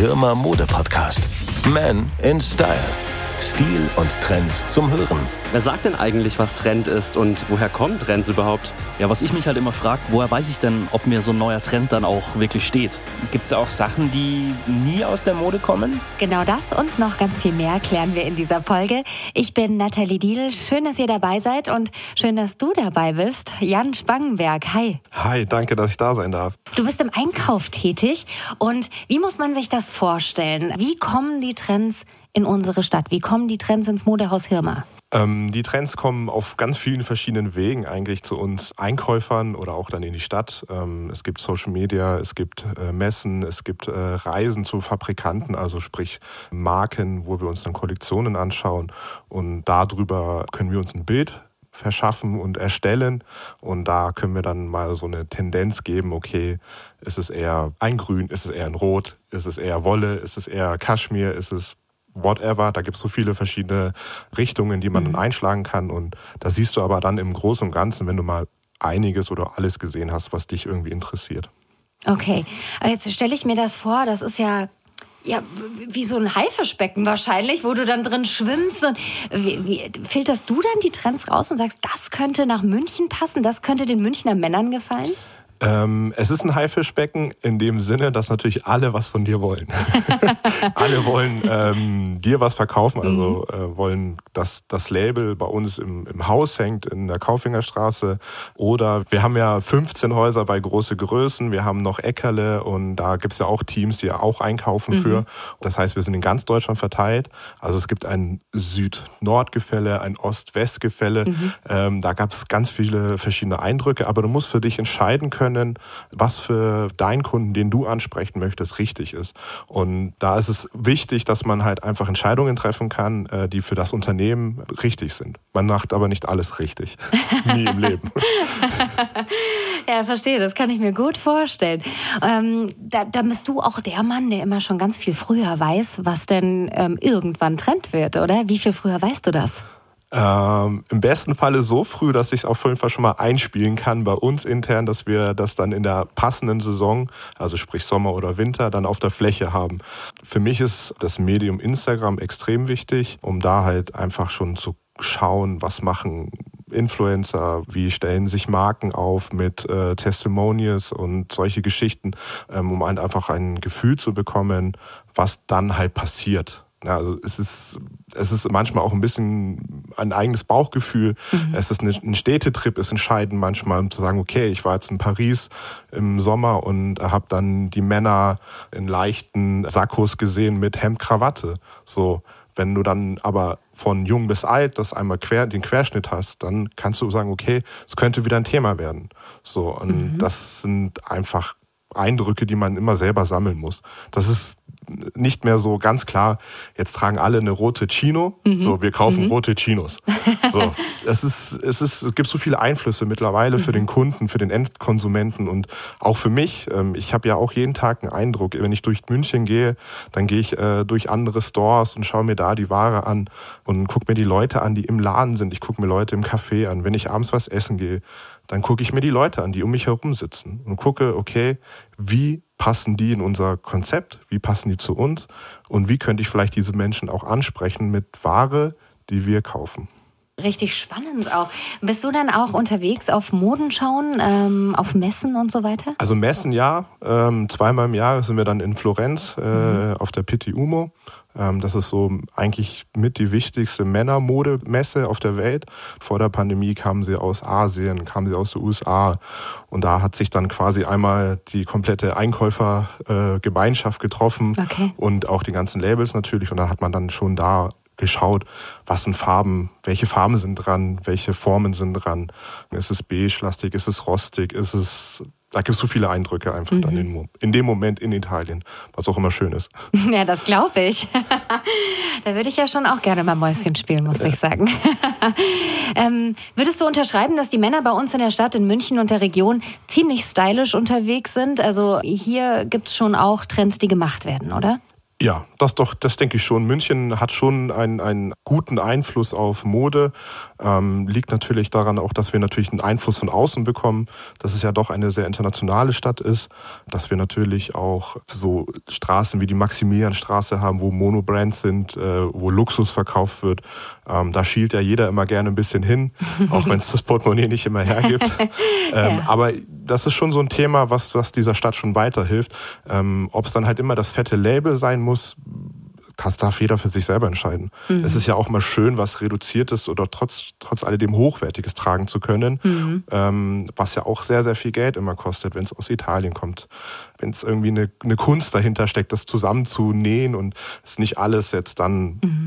Hirmer Mode Podcast. Man in Style. Stil und Trends zum Hören. Wer sagt denn eigentlich, was Trend ist und woher kommen Trends überhaupt? Ja, was ich mich halt immer frage, woher weiß ich denn, ob mir so ein neuer Trend dann auch wirklich steht? Gibt es auch Sachen, die nie aus der Mode kommen? Genau das und noch ganz viel mehr klären wir in dieser Folge. Ich bin Nathalie Diel. Schön, dass ihr dabei seid und schön, dass du dabei bist. Jan Spangenberg, hi. Hi, danke, dass ich da sein darf. Du bist im Einkauf tätig und wie muss man sich das vorstellen? Wie kommen die Trends in unsere Stadt? Wie kommen die Trends ins Modehaus Hirma? Ähm, die Trends kommen auf ganz vielen verschiedenen Wegen eigentlich zu uns Einkäufern oder auch dann in die Stadt. Ähm, es gibt Social Media, es gibt äh, Messen, es gibt äh, Reisen zu Fabrikanten, also sprich Marken, wo wir uns dann Kollektionen anschauen und darüber können wir uns ein Bild verschaffen und erstellen und da können wir dann mal so eine Tendenz geben, okay, ist es eher ein Grün, ist es eher ein Rot, ist es eher Wolle, ist es eher Kaschmir, ist es whatever. Da gibt es so viele verschiedene Richtungen, die man mhm. dann einschlagen kann. Und da siehst du aber dann im Großen und Ganzen, wenn du mal einiges oder alles gesehen hast, was dich irgendwie interessiert. Okay, jetzt stelle ich mir das vor, das ist ja ja, wie so ein Haifischbecken wahrscheinlich, wo du dann drin schwimmst. Und wie, wie, filterst du dann die Trends raus und sagst, das könnte nach München passen, das könnte den Münchner Männern gefallen? Ähm, es ist ein Haifischbecken in dem Sinne, dass natürlich alle was von dir wollen. alle wollen ähm, dir was verkaufen, also mhm. äh, wollen, dass das Label bei uns im, im Haus hängt in der Kaufingerstraße. Oder wir haben ja 15 Häuser bei große Größen, wir haben noch Eckerle und da gibt's ja auch Teams, die ja auch einkaufen mhm. für. Das heißt, wir sind in ganz Deutschland verteilt. Also es gibt ein Süd-Nord-Gefälle, ein Ost-West-Gefälle. Mhm. Ähm, da gab's ganz viele verschiedene Eindrücke, aber du musst für dich entscheiden können, können, was für deinen Kunden, den du ansprechen möchtest, richtig ist. Und da ist es wichtig, dass man halt einfach Entscheidungen treffen kann, äh, die für das Unternehmen richtig sind. Man macht aber nicht alles richtig. Nie im Leben. ja, verstehe, das kann ich mir gut vorstellen. Ähm, da, da, bist du auch der Mann, der immer schon ganz viel früher weiß, was denn ähm, irgendwann Trend wird, oder? Wie viel früher weißt du das? Ähm, Im besten Falle so früh, dass ich es auf jeden Fall schon mal einspielen kann bei uns intern, dass wir das dann in der passenden Saison, also sprich Sommer oder Winter, dann auf der Fläche haben. Für mich ist das Medium Instagram extrem wichtig, um da halt einfach schon zu schauen, was machen Influencer, wie stellen sich Marken auf mit äh, Testimonials und solche Geschichten, ähm, um halt einfach ein Gefühl zu bekommen, was dann halt passiert. Also es ist, es ist manchmal auch ein bisschen ein eigenes Bauchgefühl. Mhm. Es ist eine, ein Städtetrip, ist entscheidend manchmal, um zu sagen, okay, ich war jetzt in Paris im Sommer und habe dann die Männer in leichten Sakkos gesehen mit Hemd, Krawatte. So, wenn du dann aber von jung bis alt das einmal quer, den Querschnitt hast, dann kannst du sagen, okay, es könnte wieder ein Thema werden. So, und mhm. das sind einfach Eindrücke, die man immer selber sammeln muss. Das ist nicht mehr so ganz klar, jetzt tragen alle eine rote Chino, mhm. so wir kaufen mhm. rote Chinos. So, es ist, es ist, es gibt so viele Einflüsse mittlerweile mhm. für den Kunden, für den Endkonsumenten und auch für mich. Ähm, ich habe ja auch jeden Tag einen Eindruck. Wenn ich durch München gehe, dann gehe ich äh, durch andere Stores und schaue mir da die Ware an und gucke mir die Leute an, die im Laden sind. Ich gucke mir Leute im Café an. Wenn ich abends was essen gehe, dann gucke ich mir die Leute an, die um mich herum sitzen und gucke, okay, wie passen die in unser Konzept, wie passen die zu uns und wie könnte ich vielleicht diese Menschen auch ansprechen mit Ware, die wir kaufen. Richtig spannend auch. Bist du dann auch unterwegs auf Modenschauen, ähm, auf Messen und so weiter? Also Messen ja. Ähm, zweimal im Jahr sind wir dann in Florenz äh, mhm. auf der Pitti Umo. Ähm, das ist so eigentlich mit die wichtigste Männermodemesse auf der Welt. Vor der Pandemie kamen sie aus Asien, kamen sie aus den USA. Und da hat sich dann quasi einmal die komplette Einkäufergemeinschaft getroffen okay. und auch die ganzen Labels natürlich. Und dann hat man dann schon da geschaut, was sind Farben, welche Farben sind dran, welche Formen sind dran. Ist es beige-lastig, ist es rostig, ist es da gibt es so viele Eindrücke einfach mhm. dann in, in, dem Moment in Italien, was auch immer schön ist. Ja, das glaube ich. da würde ich ja schon auch gerne mal Mäuschen spielen, muss ja. ich sagen. ähm, würdest du unterschreiben, dass die Männer bei uns in der Stadt, in München und der Region ziemlich stylisch unterwegs sind? Also hier gibt es schon auch Trends, die gemacht werden, oder? Ja, das doch, das denke ich schon. München hat schon einen, einen guten Einfluss auf Mode. Ähm, liegt natürlich daran auch, dass wir natürlich einen Einfluss von außen bekommen, dass es ja doch eine sehr internationale Stadt ist, dass wir natürlich auch so Straßen wie die Maximilianstraße haben, wo Monobrands sind, äh, wo Luxus verkauft wird. Ähm, da schielt ja jeder immer gerne ein bisschen hin, auch wenn es das Portemonnaie nicht immer hergibt. ähm, ja. Aber das ist schon so ein Thema, was, was dieser Stadt schon weiterhilft. Ähm, Ob es dann halt immer das fette Label sein muss, kann darf jeder für sich selber entscheiden. Mhm. Es ist ja auch mal schön, was Reduziertes oder trotz, trotz alledem Hochwertiges tragen zu können, mhm. ähm, was ja auch sehr, sehr viel Geld immer kostet, wenn es aus Italien kommt. Wenn es irgendwie eine, eine Kunst dahinter steckt, das zusammenzunähen und es nicht alles jetzt dann mhm.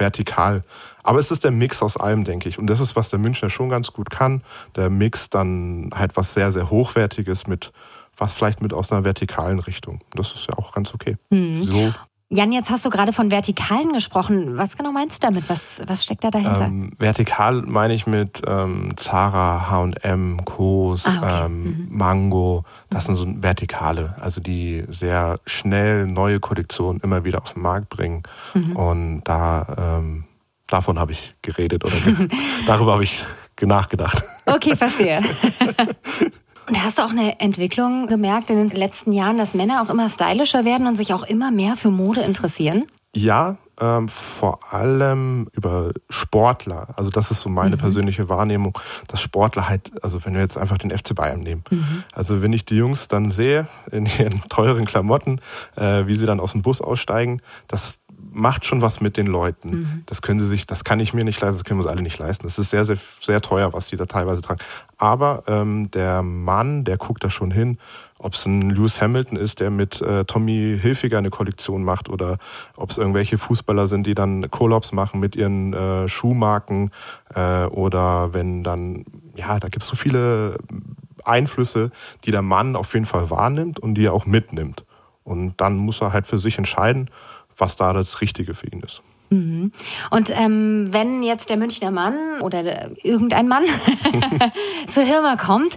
Vertikal. Aber es ist der Mix aus allem, denke ich. Und das ist, was der Münchner schon ganz gut kann. Der Mix dann halt was sehr, sehr Hochwertiges mit was vielleicht mit aus einer vertikalen Richtung. Das ist ja auch ganz okay. Mhm. So. Jan, jetzt hast du gerade von Vertikalen gesprochen. Was genau meinst du damit? Was, was steckt da dahinter? Ähm, vertikal meine ich mit ähm, Zara, H&M, Kos, ah, okay. ähm, mhm. Mango. Das sind so Vertikale, also die sehr schnell neue Kollektionen immer wieder auf den Markt bringen. Mhm. Und da ähm, davon habe ich geredet oder darüber habe ich nachgedacht. Okay, verstehe. Und hast du auch eine Entwicklung gemerkt in den letzten Jahren, dass Männer auch immer stylischer werden und sich auch immer mehr für Mode interessieren? Ja, ähm, vor allem über Sportler. Also das ist so meine mhm. persönliche Wahrnehmung, dass Sportler halt, also wenn wir jetzt einfach den FC Bayern nehmen. Mhm. Also wenn ich die Jungs dann sehe in ihren teuren Klamotten, äh, wie sie dann aus dem Bus aussteigen, das macht schon was mit den Leuten. Mhm. Das können sie sich, das kann ich mir nicht leisten, das können wir uns alle nicht leisten. Das ist sehr, sehr, sehr teuer, was die da teilweise tragen. Aber ähm, der Mann, der guckt da schon hin, ob es ein Lewis Hamilton ist, der mit äh, Tommy Hilfiger eine Kollektion macht oder ob es irgendwelche Fußballer sind, die dann Collabs machen mit ihren äh, Schuhmarken äh, oder wenn dann, ja, da gibt es so viele Einflüsse, die der Mann auf jeden Fall wahrnimmt und die er auch mitnimmt. Und dann muss er halt für sich entscheiden, was da das Richtige für ihn ist. Mhm. Und ähm, wenn jetzt der Münchner Mann oder irgendein Mann zur Hirma kommt,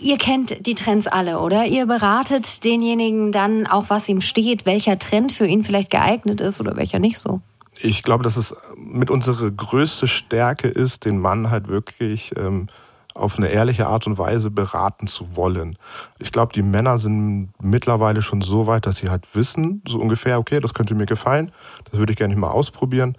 ihr kennt die Trends alle, oder? Ihr beratet denjenigen dann auch, was ihm steht, welcher Trend für ihn vielleicht geeignet ist oder welcher nicht so. Ich glaube, dass es mit unsere größte Stärke ist, den Mann halt wirklich ähm, auf eine ehrliche Art und Weise beraten zu wollen. Ich glaube, die Männer sind mittlerweile schon so weit, dass sie halt wissen, so ungefähr, okay, das könnte mir gefallen, das würde ich gerne mal ausprobieren.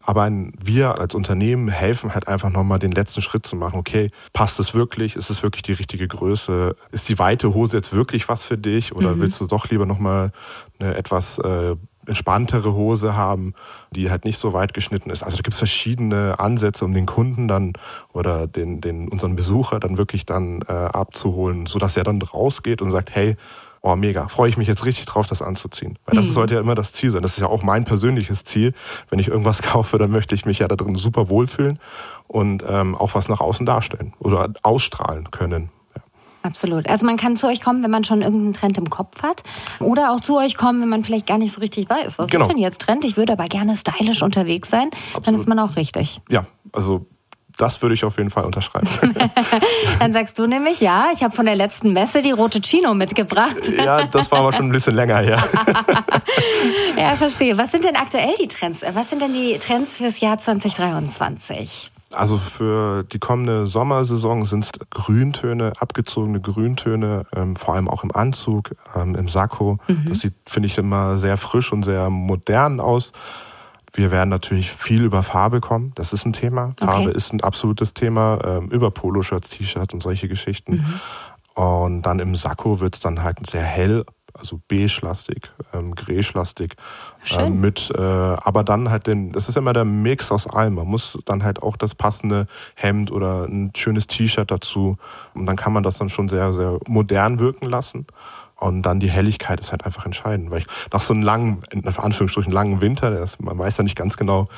Aber wir als Unternehmen helfen halt einfach nochmal den letzten Schritt zu machen. Okay, passt es wirklich? Ist es wirklich die richtige Größe? Ist die weite Hose jetzt wirklich was für dich? Oder mhm. willst du doch lieber nochmal eine etwas äh, entspanntere Hose haben, die halt nicht so weit geschnitten ist. Also da gibt es verschiedene Ansätze, um den Kunden dann oder den, den unseren Besucher dann wirklich dann äh, abzuholen, sodass er dann rausgeht und sagt, hey, oh mega, freue ich mich jetzt richtig drauf, das anzuziehen. Weil das mhm. sollte ja immer das Ziel sein. Das ist ja auch mein persönliches Ziel. Wenn ich irgendwas kaufe, dann möchte ich mich ja da drin super wohlfühlen und ähm, auch was nach außen darstellen oder ausstrahlen können. Absolut. Also man kann zu euch kommen, wenn man schon irgendeinen Trend im Kopf hat. Oder auch zu euch kommen, wenn man vielleicht gar nicht so richtig weiß, was genau. ist denn jetzt Trend? Ich würde aber gerne stylisch unterwegs sein. Absolut. Dann ist man auch richtig. Ja, also das würde ich auf jeden Fall unterschreiben. Dann sagst du nämlich, ja, ich habe von der letzten Messe die rote Chino mitgebracht. ja, das war aber schon ein bisschen länger her. ja, verstehe. Was sind denn aktuell die Trends? Was sind denn die Trends fürs Jahr 2023? Also für die kommende Sommersaison sind es Grüntöne, abgezogene Grüntöne, ähm, vor allem auch im Anzug, ähm, im Sakko. Mhm. Das sieht, finde ich, immer sehr frisch und sehr modern aus. Wir werden natürlich viel über Farbe kommen. Das ist ein Thema. Okay. Farbe ist ein absolutes Thema. Ähm, über Poloshirts, T-Shirts und solche Geschichten. Mhm. Und dann im Sakko wird es dann halt sehr hell also beige-lastig, ähm, ähm, mit, äh, aber dann halt den, das ist immer der Mix aus allem. Man muss dann halt auch das passende Hemd oder ein schönes T-Shirt dazu und dann kann man das dann schon sehr, sehr modern wirken lassen. Und dann die Helligkeit ist halt einfach entscheidend. Weil ich nach so einem langen, in Anführungsstrichen langen Winter, das, man weiß ja nicht ganz genau,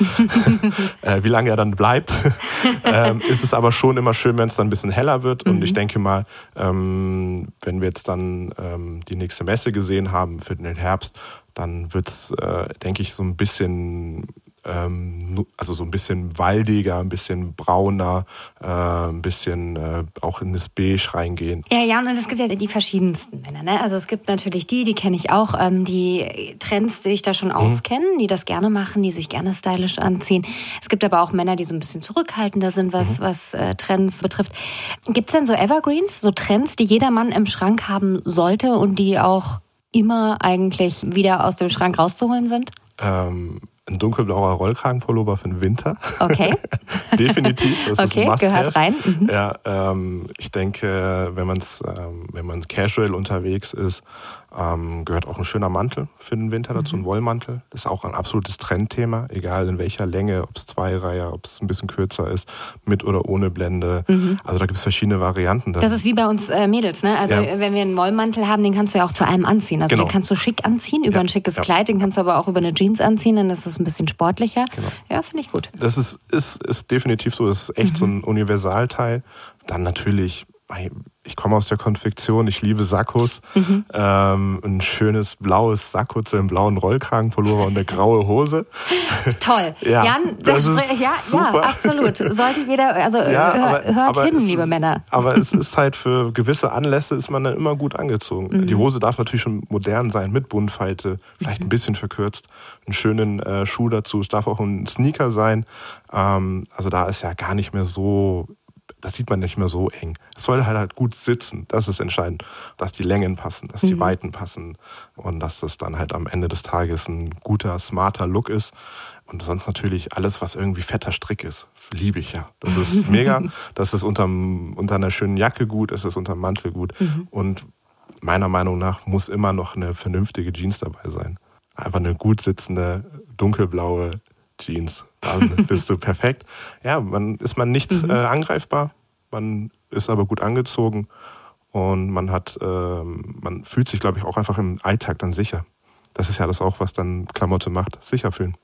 äh, wie lange er dann bleibt, ähm, ist es aber schon immer schön, wenn es dann ein bisschen heller wird. Mhm. Und ich denke mal, ähm, wenn wir jetzt dann ähm, die nächste Messe gesehen haben für den Herbst, dann wird es, äh, denke ich, so ein bisschen äh, ähm, also so ein bisschen waldiger, ein bisschen brauner, äh, ein bisschen äh, auch in das Beige reingehen. Ja, ja, und es gibt ja die verschiedensten Männer. Ne? Also es gibt natürlich die, die kenne ich auch, ähm, die Trends sich da schon mhm. auskennen, die das gerne machen, die sich gerne stylisch anziehen. Es gibt aber auch Männer, die so ein bisschen zurückhaltender sind, was, mhm. was äh, Trends betrifft. Gibt es denn so Evergreens, so Trends, die jeder Mann im Schrank haben sollte und die auch immer eigentlich wieder aus dem Schrank rauszuholen sind? Ähm, ein dunkelblauer Rollkragenpullover für den Winter. Okay. Definitiv. Das okay, ist gehört rein. Mhm. Ja, ähm, ich denke, wenn, man's, ähm, wenn man casual unterwegs ist, ähm, gehört auch ein schöner Mantel für den Winter dazu, mhm. ein Wollmantel. Das ist auch ein absolutes Trendthema, egal in welcher Länge, ob es Zweireiher, ob es ein bisschen kürzer ist, mit oder ohne Blende. Mhm. Also da gibt es verschiedene Varianten. Das, das ist wie bei uns äh, Mädels, ne? Also ja. wenn wir einen Wollmantel haben, den kannst du ja auch zu allem anziehen. Also genau. den kannst du schick anziehen, über ja. ein schickes ja. Kleid, den kannst du aber auch über eine Jeans anziehen, dann ist es ein bisschen sportlicher. Genau. Ja, finde ich gut. Das ist, ist, ist definitiv so, das ist echt mhm. so ein Universalteil. Dann natürlich ich komme aus der Konfektion, ich liebe Sakkos. Mhm. Ähm, ein schönes blaues Sakko zu einem blauen Rollkragenpullover und eine graue Hose. Toll. ja, Jan, das, das ist ja, super. ja, absolut. Sollte jeder, also ja, hör, aber, hört aber hin, liebe ist, Männer. Aber es ist halt für gewisse Anlässe ist man dann immer gut angezogen. Mhm. Die Hose darf natürlich schon modern sein, mit Buntfalte, vielleicht mhm. ein bisschen verkürzt, einen schönen äh, Schuh dazu. Es darf auch ein Sneaker sein. Ähm, also da ist ja gar nicht mehr so das sieht man nicht mehr so eng. Es soll halt, halt gut sitzen, das ist entscheidend. Dass die Längen passen, dass die mhm. Weiten passen und dass das dann halt am Ende des Tages ein guter, smarter Look ist. Und sonst natürlich alles, was irgendwie fetter Strick ist, liebe ich ja. Das ist mega. Das ist unterm, unter einer schönen Jacke gut, es ist unter dem Mantel gut. Mhm. Und meiner Meinung nach muss immer noch eine vernünftige Jeans dabei sein. Einfach eine gut sitzende, dunkelblaue Jeans. Dann bist du perfekt. Ja, man ist man nicht mhm. äh, angreifbar, man ist aber gut angezogen und man hat, äh, man fühlt sich, glaube ich, auch einfach im Alltag dann sicher. Das ist ja das auch, was dann Klamotte macht, sicher fühlen.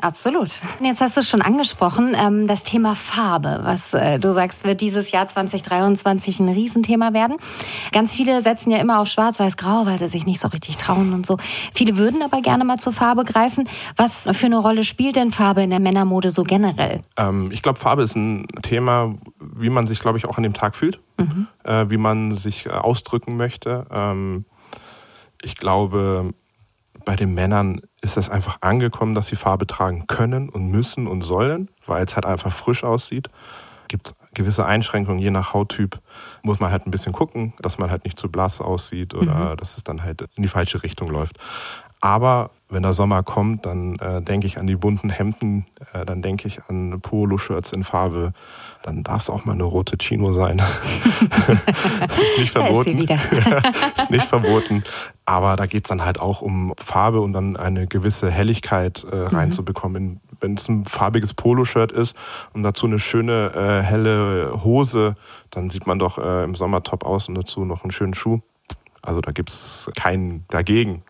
Absolut. Jetzt hast du es schon angesprochen, ähm, das Thema Farbe, was äh, du sagst, wird dieses Jahr 2023 ein Riesenthema werden. Ganz viele setzen ja immer auf Schwarz-Weiß-Grau, weil sie sich nicht so richtig trauen und so. Viele würden aber gerne mal zur Farbe greifen. Was für eine Rolle spielt denn Farbe in der Männermode so generell? Ähm, ich glaube, Farbe ist ein Thema, wie man sich, glaube ich, auch an dem Tag fühlt, mhm. äh, wie man sich äh, ausdrücken möchte. Ähm, ich glaube, bei den Männern ist das einfach angekommen, dass sie Farbe tragen können und müssen und sollen, weil es halt einfach frisch aussieht. Gibt gewisse Einschränkungen, je nach Hauttyp muss man halt ein bisschen gucken, dass man halt nicht zu blass aussieht oder mhm. dass es dann halt in die falsche Richtung läuft. Aber wenn der Sommer kommt, dann äh, denke ich an die bunten Hemden, äh, dann denke ich an Polo-Shirts in Farbe, dann darf es auch mal eine rote Chino sein. das ist nicht verboten. Da ist, ist nicht verboten. Aber da geht's dann halt auch um Farbe und dann eine gewisse Helligkeit äh, mhm. reinzubekommen. Wenn es ein farbiges Poloshirt ist und dazu eine schöne äh, helle Hose, dann sieht man doch äh, im Sommer top aus und dazu noch einen schönen Schuh. Also da gibt's keinen dagegen,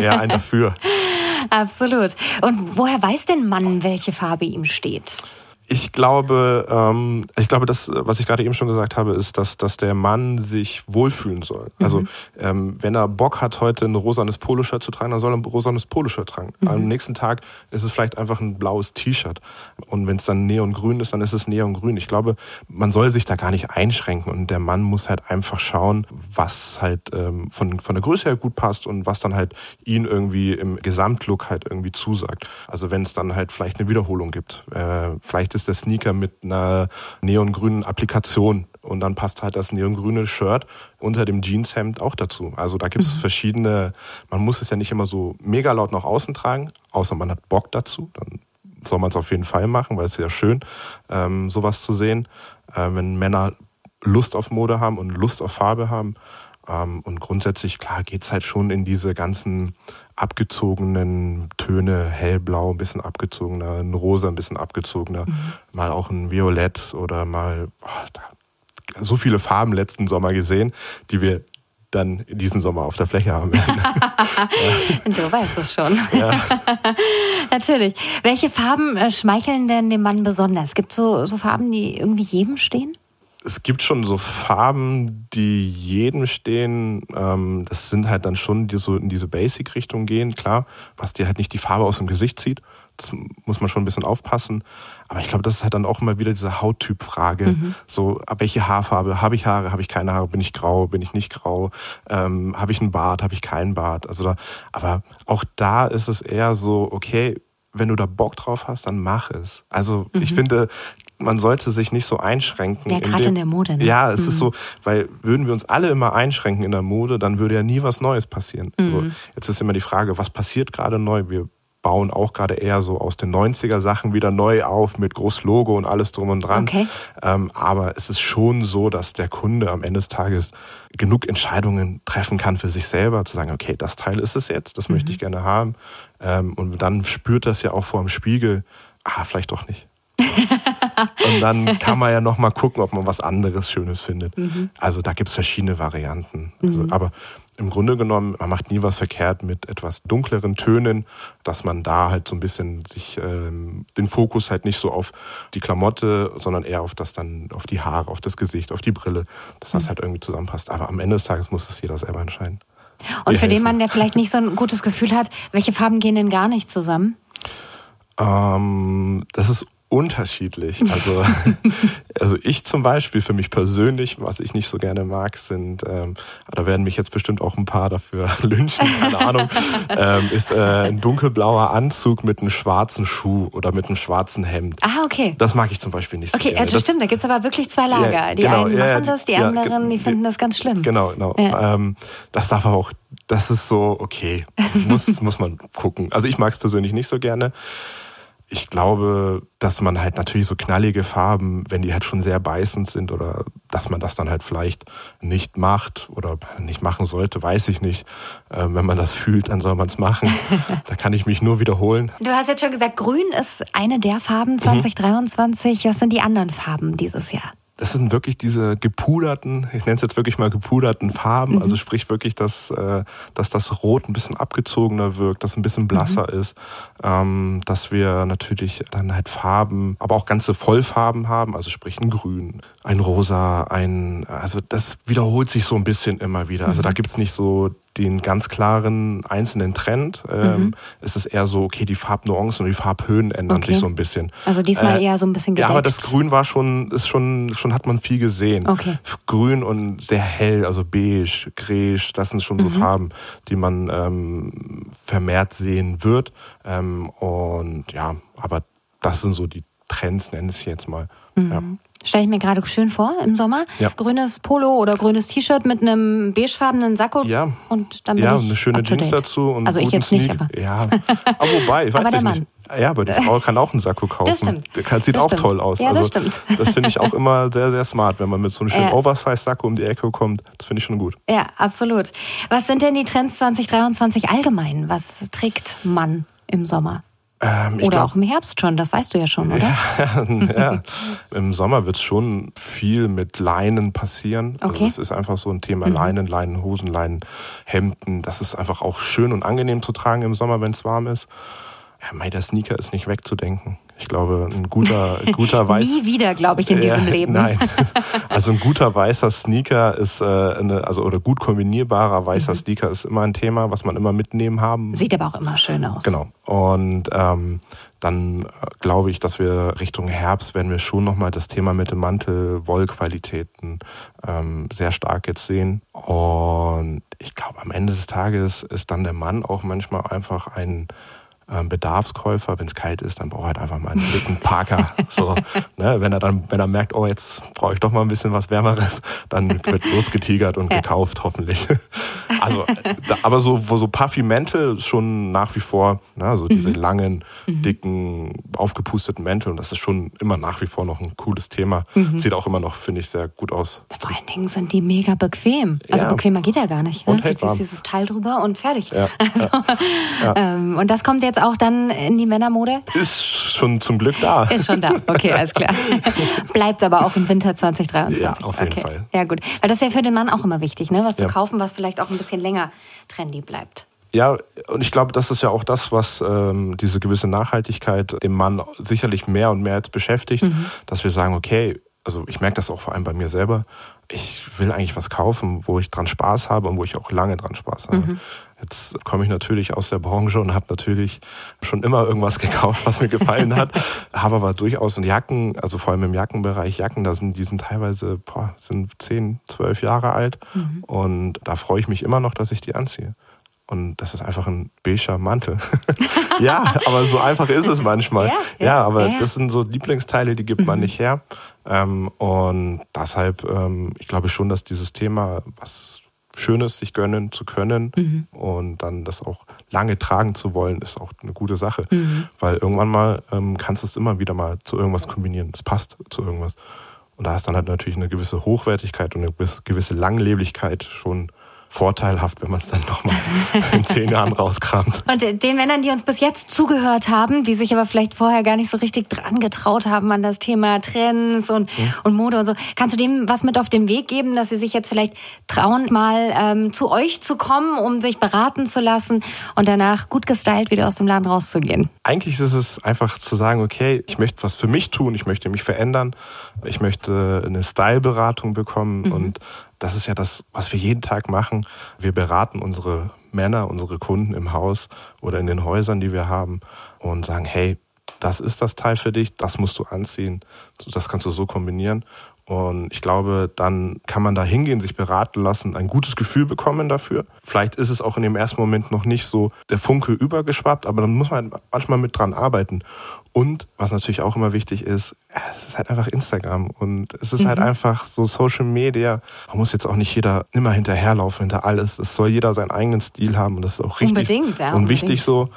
eher einen dafür. Absolut. Und woher weiß denn Mann, welche Farbe ihm steht? Ich glaube, ähm, ich glaube, das, was ich gerade eben schon gesagt habe, ist, dass, dass der Mann sich wohlfühlen soll. Mhm. Also ähm, wenn er Bock hat, heute ein rosanes Poloshirt zu tragen, dann soll er ein rosanes Poloshirt tragen. Mhm. Am nächsten Tag ist es vielleicht einfach ein blaues T-Shirt. Und wenn es dann neongrün ist, dann ist es neongrün. Ich glaube, man soll sich da gar nicht einschränken und der Mann muss halt einfach schauen, was halt ähm, von, von der Größe her gut passt und was dann halt ihn irgendwie im Gesamtlook halt irgendwie zusagt. Also wenn es dann halt vielleicht eine Wiederholung gibt, äh, vielleicht ist der Sneaker mit einer neongrünen Applikation und dann passt halt das neongrüne Shirt unter dem Jeanshemd auch dazu. Also da gibt es mhm. verschiedene, man muss es ja nicht immer so mega laut nach außen tragen, außer man hat Bock dazu, dann soll man es auf jeden Fall machen, weil es ist ja schön, ähm, sowas zu sehen. Äh, wenn Männer Lust auf Mode haben und Lust auf Farbe haben, und grundsätzlich, klar, geht's halt schon in diese ganzen abgezogenen Töne, hellblau, ein bisschen abgezogener, ein rosa, ein bisschen abgezogener, mhm. mal auch ein Violett oder mal oh, so viele Farben letzten Sommer gesehen, die wir dann diesen Sommer auf der Fläche haben werden. Du weißt es schon. Ja. Natürlich. Welche Farben äh, schmeicheln denn dem Mann besonders? Gibt es so, so Farben, die irgendwie jedem stehen? Es gibt schon so Farben, die jedem stehen. Ähm, das sind halt dann schon, die so in diese Basic-Richtung gehen, klar, was dir halt nicht die Farbe aus dem Gesicht zieht, Das muss man schon ein bisschen aufpassen. Aber ich glaube, das ist halt dann auch immer wieder diese Hauttypfrage. Mhm. So, ab welche Haarfarbe? Habe ich Haare? Habe ich keine Haare? Bin ich grau? Bin ich nicht grau? Ähm, habe ich einen Bart? Habe ich keinen Bart? Also da, aber auch da ist es eher so, okay, wenn du da Bock drauf hast, dann mach es. Also mhm. ich finde, man sollte sich nicht so einschränken. Ja, gerade in, der Mode. Ne? Ja, es mhm. ist so, weil würden wir uns alle immer einschränken in der Mode, dann würde ja nie was Neues passieren. Mhm. Also jetzt ist immer die Frage, was passiert gerade neu? Wir bauen auch gerade eher so aus den 90er Sachen wieder neu auf mit Großlogo und alles drum und dran. Okay. Ähm, aber es ist schon so, dass der Kunde am Ende des Tages genug Entscheidungen treffen kann für sich selber, zu sagen, okay, das Teil ist es jetzt, das mhm. möchte ich gerne haben. Ähm, und dann spürt das ja auch vor dem Spiegel, ah, vielleicht doch nicht. Und dann kann man ja noch mal gucken, ob man was anderes Schönes findet. Mhm. Also da gibt es verschiedene Varianten. Also, mhm. Aber im Grunde genommen, man macht nie was verkehrt mit etwas dunkleren Tönen, dass man da halt so ein bisschen sich ähm, den Fokus halt nicht so auf die Klamotte, sondern eher auf das dann, auf die Haare, auf das Gesicht, auf die Brille, dass das mhm. halt irgendwie zusammenpasst. Aber am Ende des Tages muss es jeder selber entscheiden. Und Wir für helfen. den Mann, der vielleicht nicht so ein gutes Gefühl hat, welche Farben gehen denn gar nicht zusammen? Ähm, das ist unterschiedlich. Also, also ich zum Beispiel, für mich persönlich, was ich nicht so gerne mag, sind, ähm, da werden mich jetzt bestimmt auch ein paar dafür lynchen, keine Ahnung, ähm, ist äh, ein dunkelblauer Anzug mit einem schwarzen Schuh oder mit einem schwarzen Hemd. Ah, okay. Das mag ich zum Beispiel nicht so okay, gerne. Okay, das, stimmt, da gibt's aber wirklich zwei Lager. Ja, die genau, einen machen das, die ja, anderen, die finden das ganz schlimm. Genau, genau. Ähm, das darf aber auch das ist so, okay, muss, muss man gucken. Also ich mag es persönlich nicht so gerne ich glaube, dass man halt natürlich so knallige Farben, wenn die halt schon sehr beißend sind oder dass man das dann halt vielleicht nicht macht oder nicht machen sollte, weiß ich nicht. Äh, wenn man das fühlt, dann soll man es machen. da kann ich mich nur wiederholen. Du hast jetzt schon gesagt, Grün ist eine der Farben 2023. Mhm. Was sind die anderen Farben dieses Jahr? Das sind wirklich diese gepuderten, ich nenne es jetzt wirklich mal gepuderten Farben, mhm. also sprich wirklich, dass, äh, dass das Rot ein bisschen abgezogener wirkt, dass ein bisschen blasser mhm. ist, ähm, dass wir natürlich dann halt Farben, aber auch ganze Vollfarben haben, also sprich ein Grün, ein Rosa, ein, also das wiederholt sich so ein bisschen immer wieder. Also da mhm. gibt's nicht so den ganz klaren einzelnen Trend. Ähm, mhm. Es ist eher so, okay, die Farbnuancen und die Farbhöhen ändern okay. sich so ein bisschen. Also diesmal äh, eher so ein bisschen gedeckt. Ja, aber das Grün war schon, ist schon, schon hat man viel gesehen. Okay. Grün und sehr hell, also beige, grege, das sind schon so mhm. Farben, die man ähm, vermehrt sehen wird. Ähm, und ja, aber das sind so die Trends, nenne ich jetzt mal. Mhm. Ja. Stelle ich mir gerade schön vor im Sommer. Ja. Grünes Polo oder grünes T-Shirt mit einem beigefarbenen Sakko. Ja. Und dann bin ja, ich eine schöne Jeans dazu. Und also ich jetzt Sneak. nicht, aber. Ja, aber wobei, ich weiß aber der nicht. Mann. Ja, aber die Frau kann auch einen Sakko kaufen. Das stimmt. Der sieht das auch stimmt. toll aus. Ja, also, das stimmt. Das finde ich auch immer sehr, sehr smart, wenn man mit so einem schönen ja. Oversize-Sakko um die Ecke kommt. Das finde ich schon gut. Ja, absolut. Was sind denn die Trends 2023 allgemein? Was trägt man im Sommer? Ähm, oder glaub, auch im Herbst schon, das weißt du ja schon, oder? Ja, ja. im Sommer wird es schon viel mit Leinen passieren. Also okay. Also das ist einfach so ein Thema. Mhm. Leinen, Leinenhosen, Leinenhemden. Das ist einfach auch schön und angenehm zu tragen im Sommer, wenn es warm ist. Ja, mei, der Sneaker ist nicht wegzudenken. Ich glaube, ein guter, guter weißer. Nie wieder, glaube ich, in diesem äh, Leben. Nein. Also ein guter weißer Sneaker ist äh, eine, also oder gut kombinierbarer weißer mhm. Sneaker ist immer ein Thema, was man immer mitnehmen haben. Sieht aber auch immer schön aus. Genau. Und ähm, dann äh, glaube ich, dass wir Richtung Herbst werden wir schon nochmal das Thema mit dem Mantel, Wollqualitäten ähm, sehr stark jetzt sehen. Und ich glaube, am Ende des Tages ist dann der Mann auch manchmal einfach ein Bedarfskäufer. Wenn es kalt ist, dann braucht er halt einfach mal einen dicken Parker. so, ne? Wenn er dann, wenn er merkt, oh, jetzt brauche ich doch mal ein bisschen was Wärmeres, dann wird losgetigert und ja. gekauft, hoffentlich. also, da, aber so, wo so Puffy Mäntel schon nach wie vor, ne? so diese mhm. langen, mhm. dicken, aufgepusteten Mäntel, und das ist schon immer nach wie vor noch ein cooles Thema. Mhm. Sieht auch immer noch, finde ich, sehr gut aus. Vor allen Dingen sind die mega bequem. Also ja. bequemer geht ja gar nicht. Ne? Und du ziehst dieses Teil drüber und fertig. Ja. Also, ähm, und das kommt jetzt jetzt auch dann in die Männermode? Ist schon zum Glück da. Ist schon da, okay, alles klar. Bleibt aber auch im Winter 2023. Ja, auf jeden okay. Fall. Ja, gut. Weil das ist ja für den Mann auch immer wichtig, ne? was zu ja. kaufen, was vielleicht auch ein bisschen länger trendy bleibt. Ja, und ich glaube, das ist ja auch das, was ähm, diese gewisse Nachhaltigkeit dem Mann sicherlich mehr und mehr jetzt beschäftigt, mhm. dass wir sagen, okay, also ich merke das auch vor allem bei mir selber, ich will eigentlich was kaufen, wo ich dran Spaß habe und wo ich auch lange dran Spaß habe. Mhm. Jetzt komme ich natürlich aus der Branche und habe natürlich schon immer irgendwas gekauft, was mir gefallen hat. habe aber durchaus in Jacken, also vor allem im Jackenbereich, Jacken, da sind, die sind teilweise boah, sind 10, 12 Jahre alt. Mhm. Und da freue ich mich immer noch, dass ich die anziehe. Und das ist einfach ein beiger Mantel. ja, aber so einfach ist es manchmal. Ja, ja, ja aber ja, das sind so Lieblingsteile, die gibt mhm. man nicht her. Ähm, und deshalb, ähm, ich glaube schon, dass dieses Thema, was Schönes sich gönnen zu können mhm. und dann das auch lange tragen zu wollen, ist auch eine gute Sache. Mhm. Weil irgendwann mal ähm, kannst du es immer wieder mal zu irgendwas kombinieren. Es passt zu irgendwas. Und da ist dann halt natürlich eine gewisse Hochwertigkeit und eine gewisse Langleblichkeit schon vorteilhaft, wenn man es dann nochmal in zehn Jahren rauskramt. Und den Männern, die uns bis jetzt zugehört haben, die sich aber vielleicht vorher gar nicht so richtig dran getraut haben an das Thema Trends und, mhm. und Mode und so, kannst du dem was mit auf den Weg geben, dass sie sich jetzt vielleicht trauen, mal ähm, zu euch zu kommen, um sich beraten zu lassen und danach gut gestylt wieder aus dem Laden rauszugehen? Eigentlich ist es einfach zu sagen, okay, ich möchte was für mich tun, ich möchte mich verändern, ich möchte eine Styleberatung bekommen mhm. und das ist ja das, was wir jeden Tag machen. Wir beraten unsere Männer, unsere Kunden im Haus oder in den Häusern, die wir haben und sagen, hey, das ist das Teil für dich, das musst du anziehen, das kannst du so kombinieren. Und ich glaube, dann kann man da hingehen, sich beraten lassen, ein gutes Gefühl bekommen dafür. Vielleicht ist es auch in dem ersten Moment noch nicht so der Funke übergeschwappt, aber dann muss man manchmal mit dran arbeiten. Und was natürlich auch immer wichtig ist, es ist halt einfach Instagram und es ist halt mhm. halt einfach so Social Media. Man muss jetzt auch nicht jeder immer hinterherlaufen hinter alles. Es soll jeder seinen eigenen Stil haben und das ist auch richtig unbedingt, ja, und wichtig so.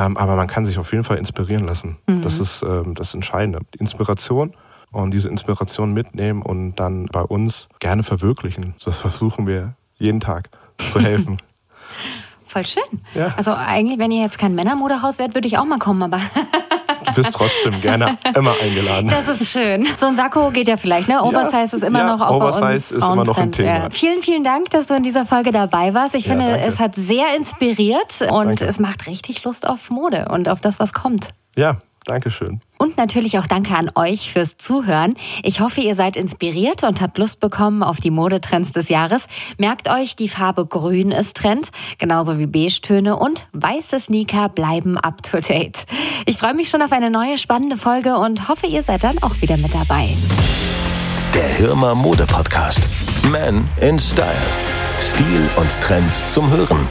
Ähm, aber man kann sich auf jeden Fall inspirieren lassen. Mhm. Das ist ähm, das Entscheidende. Die Inspiration und diese Inspiration mitnehmen und dann bei uns gerne verwirklichen. Das versuchen wir jeden Tag zu helfen. Voll schön. Ja. Also eigentlich, wenn ihr jetzt kein Männermodehaus wärt, würde ich auch mal kommen, aber Du bist trotzdem gerne immer eingeladen. Das ist schön. So ein Sakko geht ja vielleicht, ne? Oversize ja, ist immer ja, noch auch Oversize bei uns ist immer noch ein Thema. Ja. Vielen, vielen Dank, dass du in dieser Folge dabei warst. Ich finde, danke. es hat sehr inspiriert und danke. es macht richtig Lust auf Mode und auf das, was kommt. Ja, Dankeschön. Und natürlich auch danke an euch fürs Zuhören. Ich hoffe, ihr seid inspiriert und habt Lust bekommen auf die Modetrends des Jahres. Merkt euch, die Farbe Grün ist Trend, genauso wie Beige-Töne und weiße Sneaker bleiben up to date. Ich freue mich schon auf eine neue spannende Folge und hoffe, ihr seid dann auch wieder mit dabei. Der Hirmer Mode Podcast. Man in Style. Stil und Trends zum Hören.